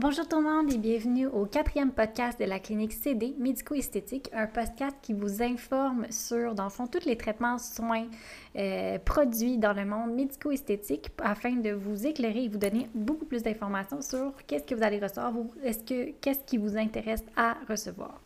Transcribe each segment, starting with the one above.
Bonjour tout le monde et bienvenue au quatrième podcast de la clinique CD Médico-Esthétique, un podcast qui vous informe sur, dans le fond, tous les traitements, soins, euh, produits dans le monde médico-esthétique afin de vous éclairer et vous donner beaucoup plus d'informations sur qu'est-ce que vous allez recevoir, est-ce que qu'est-ce qui vous intéresse à recevoir.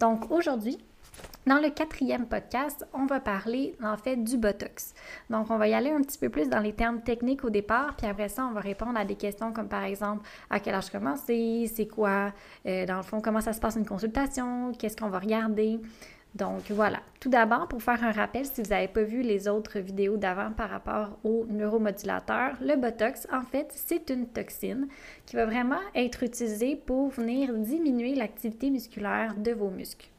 Donc aujourd'hui, dans le quatrième podcast, on va parler en fait du Botox. Donc, on va y aller un petit peu plus dans les termes techniques au départ, puis après ça, on va répondre à des questions comme par exemple à quel âge commencer, c'est quoi, euh, dans le fond, comment ça se passe une consultation, qu'est-ce qu'on va regarder. Donc voilà. Tout d'abord, pour faire un rappel, si vous n'avez pas vu les autres vidéos d'avant par rapport au neuromodulateur, le Botox, en fait, c'est une toxine qui va vraiment être utilisée pour venir diminuer l'activité musculaire de vos muscles.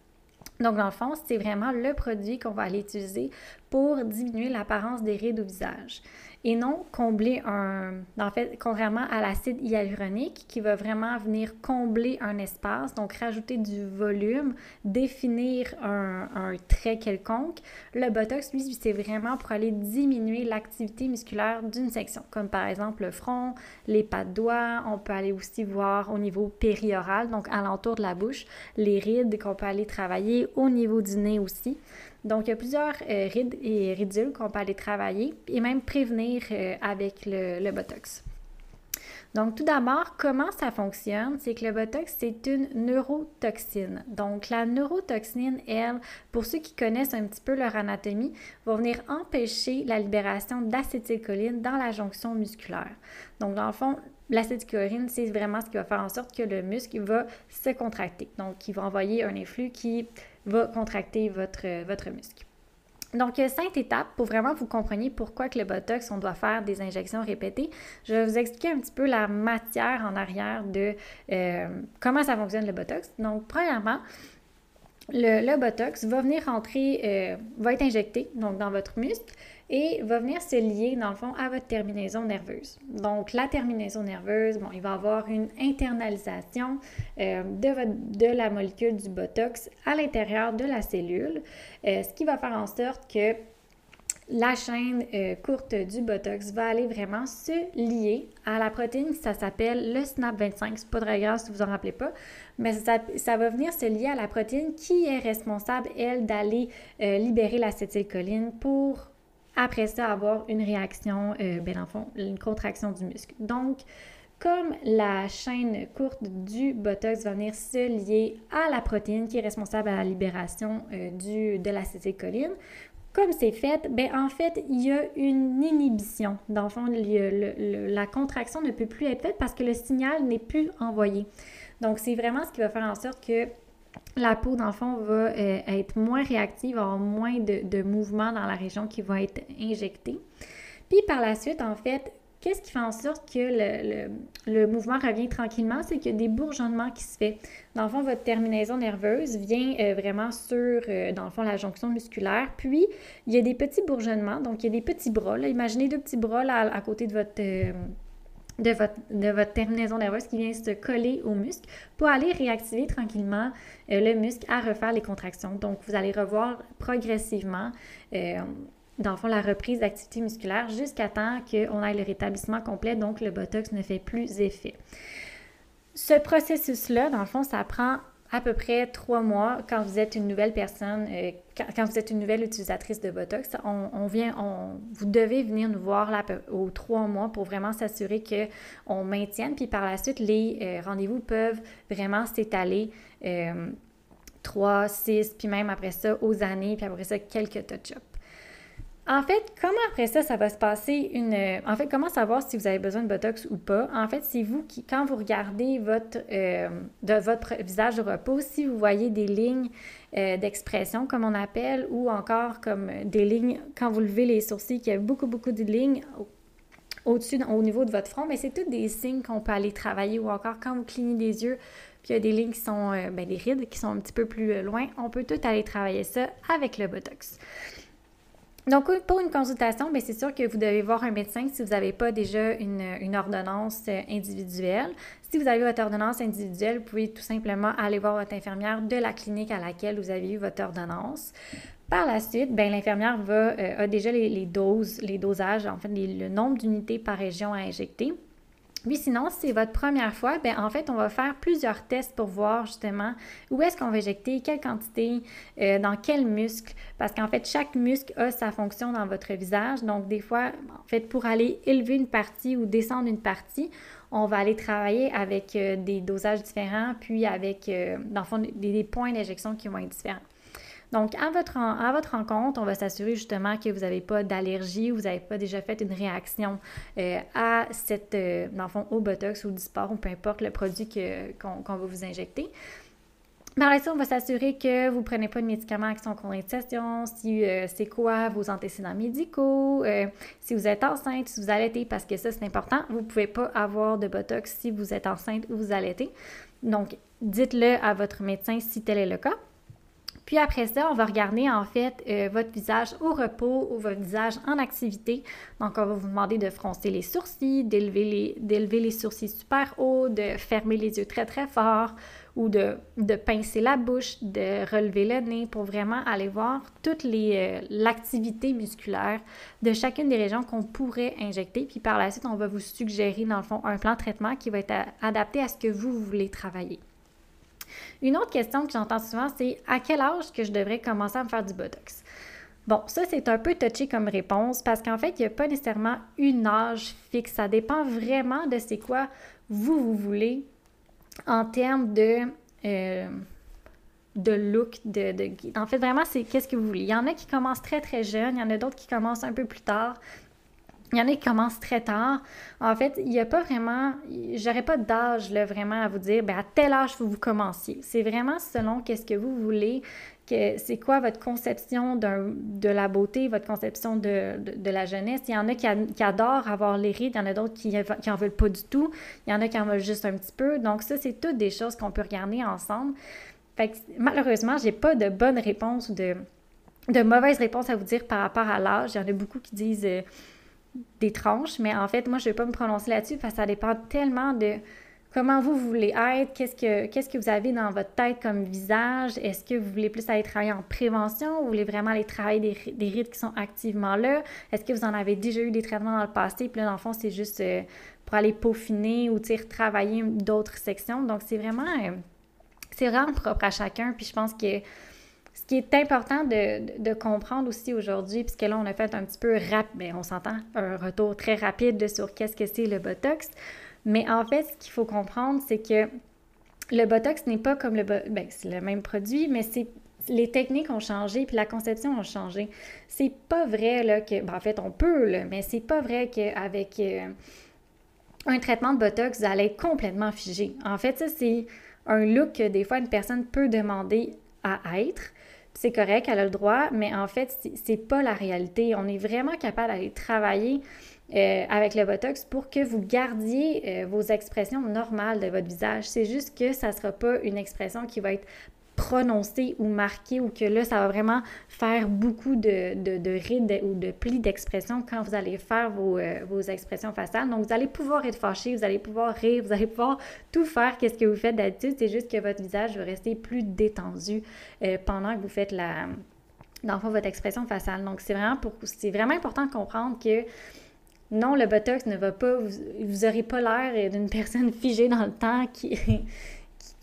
Donc, dans le fond, c'est vraiment le produit qu'on va aller utiliser pour diminuer l'apparence des rides au visage et non combler un, en fait, contrairement à l'acide hyaluronique qui va vraiment venir combler un espace, donc rajouter du volume, définir un, un trait quelconque. Le Botox, lui, c'est vraiment pour aller diminuer l'activité musculaire d'une section, comme par exemple le front, les pas de doigts. On peut aller aussi voir au niveau périoral, donc alentour de la bouche, les rides qu'on peut aller travailler au niveau du nez aussi. Donc, il y a plusieurs euh, rides et ridules qu'on peut aller travailler et même prévenir euh, avec le, Botox. Donc, tout d'abord, comment ça fonctionne? C'est que le Botox, c'est une neurotoxine. Donc, la neurotoxine, elle, pour ceux qui connaissent un petit peu leur anatomie, va venir empêcher la libération d'acétylcholine dans la jonction musculaire. Donc, dans le fond, l'acétylcholine, c'est vraiment ce qui va faire en sorte que le muscle va se contracter. Donc, il va envoyer un influx qui va contracter votre, votre muscle. Donc, cinq étapes pour vraiment vous compreniez pourquoi que le Botox, on doit faire des injections répétées. Je vais vous expliquer un petit peu la matière en arrière de euh, comment ça fonctionne le Botox. Donc, premièrement, le, Botox va venir rentrer, euh, va être injecté donc dans votre muscle et va venir se lier dans le fond à votre terminaison nerveuse. Donc la terminaison nerveuse, bon, il va avoir une internalisation euh, de, de, la molécule du Botox à l'intérieur de la cellule, euh, ce qui va faire en sorte que la chaîne euh, courte du Botox va aller vraiment se lier à la protéine, ça s'appelle le SNAP25. C'est pas très grave si vous en rappelez pas, mais ça, ça, va venir se lier à la protéine qui est responsable, elle, d'aller libérer l'acétylcholine pour, après ça, avoir une réaction, euh, ben, en fond, une contraction du muscle. Donc, comme la chaîne courte du Botox va venir se lier à la protéine qui est responsable à la libération du, de l'acétylcholine, comme c'est fait, ben en fait, il y a une inhibition. Dans le fond, la contraction ne peut plus être faite parce que le signal n'est plus envoyé. Donc, c'est vraiment ce qui va faire en sorte que la peau, dans le fond, va euh, être moins réactive, avoir moins de, mouvements dans la région qui va être injectée. Puis par la suite, en fait, Qu'est-ce qui fait en sorte que le, mouvement revient tranquillement? C'est qu'il y a des bourgeonnements qui se fait. Dans le fond, votre terminaison nerveuse vient euh, vraiment sur, euh, dans le fond, la jonction musculaire. Puis, il y a des petits bourgeonnements. Donc, il y a des petits bras. Imaginez deux petits bras à, côté de votre... Euh, de votre, de votre, terminaison nerveuse qui vient se coller au muscle pour aller réactiver tranquillement le muscle à refaire les contractions. Donc, vous allez revoir progressivement dans le fond, la reprise d'activité musculaire jusqu'à temps qu'on ait le rétablissement complet, donc le Botox ne fait plus effet. Ce processus-là, dans le fond, ça prend à peu près trois mois quand vous êtes une nouvelle personne, euh, quand, vous êtes une nouvelle utilisatrice de Botox. On, vient, on, vous devez venir nous voir là, aux trois mois pour vraiment s'assurer qu'on maintienne. Puis par la suite, les euh, rendez-vous peuvent vraiment s'étaler. Euh, trois, six, puis même après ça, aux années, puis après ça, quelques touch-ups. En fait, comment après ça, ça va se passer une. En fait, comment savoir si vous avez besoin de Botox ou pas? En fait, c'est vous qui, quand vous regardez votre, euh, de votre visage de repos, si vous voyez des lignes euh, d'expression, comme on appelle, ou encore comme des lignes, quand vous levez les sourcils, qu'il y a beaucoup, beaucoup de lignes au-dessus, au niveau de votre front, mais c'est tous des signes qu'on peut aller travailler, ou encore quand vous clignez des yeux, puis il y a des lignes qui sont, euh, ben, des rides qui sont un petit peu plus loin, on peut tout aller travailler ça avec le Botox. Donc, pour une consultation, bien, c'est sûr que vous devez voir un médecin si vous n'avez pas déjà une, ordonnance euh, individuelle. Si vous avez votre ordonnance individuelle, vous pouvez tout simplement aller voir votre infirmière de la clinique à laquelle vous avez eu votre ordonnance. Par la suite, bien, l'infirmière euh, a déjà les, doses, les dosages, en fait, le nombre d'unités par région à injecter. Puis sinon, si c'est votre première fois, ben en fait, on va faire plusieurs tests pour voir justement où est-ce qu'on va injecter, quelle quantité, euh, dans quel muscle, parce qu'en fait, chaque muscle a sa fonction dans votre visage. Donc, des fois, en fait, pour aller élever une partie ou descendre une partie, on va aller travailler avec euh, des dosages différents, puis avec, euh, dans le fond, des points d'injection qui vont être différents. Donc, à votre, à votre rencontre, on va s'assurer justement que vous n'avez pas d'allergie, vous n'avez pas déjà fait une réaction euh, à cette, euh, dans le fond, au Botox ou du sport ou peu importe le produit qu'on va vous injecter. Par la on va s'assurer que vous ne prenez pas de médicaments qui sont contre-indication, si euh, c'est quoi vos antécédents médicaux, si vous êtes enceinte, si vous allaitez, parce que ça, c'est important. Vous ne pouvez pas avoir de Botox si vous êtes enceinte ou vous allaitez. Donc, dites-le à votre médecin si tel est le cas. Puis après ça, on va regarder en fait euh, votre visage au repos ou votre visage en activité. Donc, on va vous demander de froncer les sourcils, d'élever les, les sourcils super hauts, de fermer les yeux très très fort ou de, pincer la bouche, de relever le nez pour vraiment aller voir toute euh, l'activité musculaire de chacune des régions qu'on pourrait injecter. Puis par la suite, on va vous suggérer dans le fond un plan de traitement qui va être adapté à ce que vous voulez travailler. Une autre question que j'entends souvent, c'est à quel âge que je devrais commencer à me faire du Botox? Bon, ça, c'est un peu touché comme réponse parce qu'en fait, il n'y a pas nécessairement une âge fixe. Ça dépend vraiment de c'est quoi vous, vous voulez en termes de, euh, de look. De, de, en fait, vraiment, c'est qu'est-ce que vous voulez. Il y en a qui commencent très, très jeunes. Il y en a d'autres qui commencent un peu plus tard. Il y en a qui commencent très tard. En fait, il n'y a pas vraiment, j'aurais pas d'âge là, vraiment à vous dire, ben, à tel âge faut vous commenciez. C'est vraiment selon qu'est-ce que vous voulez, que c'est quoi votre conception de la beauté, votre conception de, la jeunesse. Il y en a qui, adorent avoir les rides, il y en a d'autres qui, qui en veulent pas du tout, il y en a qui en veulent juste un petit peu. Donc ça, c'est toutes des choses qu'on peut regarder ensemble. Fait que, malheureusement, j'ai pas de bonne réponse ou de, de mauvaise réponse à vous dire par rapport à l'âge. Il y en a beaucoup qui disent... Euh, des tranches, mais en fait, moi, je ne vais pas me prononcer là-dessus parce que ça dépend tellement de comment vous voulez être, qu'est-ce que, vous avez dans votre tête comme visage, est-ce que vous voulez plus aller travailler en prévention, ou vous voulez vraiment aller travailler des, des rides qui sont activement là, est-ce que vous en avez déjà eu des traitements dans le passé, puis là, dans le fond, c'est juste euh, pour aller peaufiner ou travailler d'autres sections. Donc, c'est vraiment, euh, c'est vraiment propre à chacun, puis je pense que ce qui est important de, comprendre aussi aujourd'hui, puisque là, on a fait un petit peu rap, ben, on s'entend, un retour très rapide sur qu'est-ce que c'est le Botox. Mais en fait, ce qu'il faut comprendre, c'est que le Botox n'est pas comme le... Ben, c'est le même produit, mais c'est les techniques ont changé, puis la conception a changé. C'est pas vrai là, que, ben, en fait, on peut, là, mais c'est pas vrai qu'avec euh, un traitement de Botox, vous allez être complètement figé. En fait, ça, c'est un look que des fois une personne peut demander à être c'est correct, elle a le droit, mais en fait, c'est pas la réalité. On est vraiment capable d'aller travailler euh, avec le Botox pour que vous gardiez euh, vos expressions normales de votre visage. C'est juste que ça ne sera pas une expression qui va être prononcée ou marquée ou que là, ça va vraiment faire beaucoup de, de, rides ou de plis d'expression quand vous allez faire vos, euh, vos, expressions faciales. Donc, vous allez pouvoir être fâché, vous allez pouvoir rire, vous allez pouvoir tout faire qu'est-ce que vous faites d'habitude? C'est juste que votre visage va rester plus détendu euh, pendant que vous faites la, dans votre expression faciale. Donc, c'est vraiment, pour, c'est vraiment important de comprendre que non, le Botox ne va pas, vous n'aurez pas l'air d'une personne figée dans le temps qui,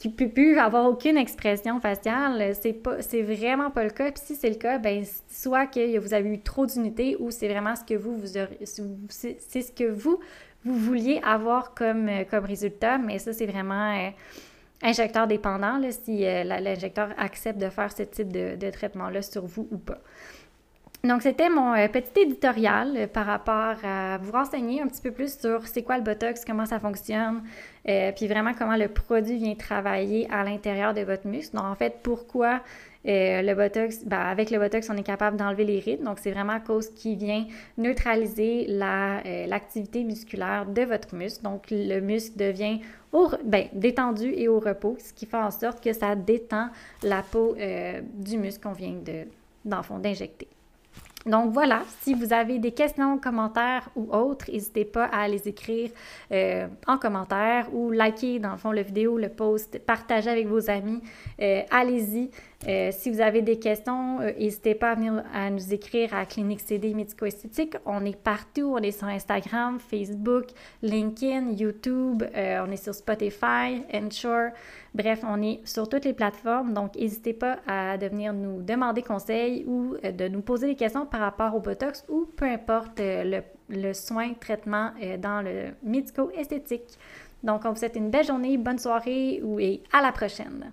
qui peut plus avoir aucune expression faciale, c'est pas c'est vraiment pas le cas. Si c'est le cas, ben soit que vous avez eu trop d'unités ou c'est vraiment ce que vous, vous c'est ce que vous vous vouliez avoir comme, comme résultat, mais ça c'est vraiment euh, injecteur dépendant là, si euh, l'injecteur accepte de faire ce type de, de traitement-là sur vous ou pas. Donc, c'était mon euh, petit éditorial euh, par rapport à vous renseigner un petit peu plus sur c'est quoi le Botox, comment ça fonctionne, euh, puis vraiment comment le produit vient travailler à l'intérieur de votre muscle. Donc, en fait, pourquoi le Botox, ben, avec le Botox, on est capable d'enlever les rides. Donc, c'est vraiment à cause qui vient neutraliser l'activité musculaire de votre muscle. Donc, le muscle devient ben, détendu et au repos, ce qui fait en sorte que ça détend la peau du muscle qu'on vient de, d'injecter. Donc voilà, si vous avez des questions, commentaires ou autres, n'hésitez pas à les écrire euh, en commentaire ou liker dans le fond la vidéo, le post, partager avec vos amis. Euh, allez-y. Euh, si vous avez des questions, euh, n'hésitez pas à venir nous écrire à Clinique CD Médico-Esthétique. On est partout. On est sur Instagram, Facebook, LinkedIn, YouTube. Euh, on est sur Spotify, Ensure. Bref, on est sur toutes les plateformes. Donc, n'hésitez pas à venir nous demander conseil ou de nous poser des questions par rapport au Botox ou peu importe le, le soin, traitement dans le médico-esthétique. Donc, on vous souhaite une belle journée, bonne soirée et à la prochaine.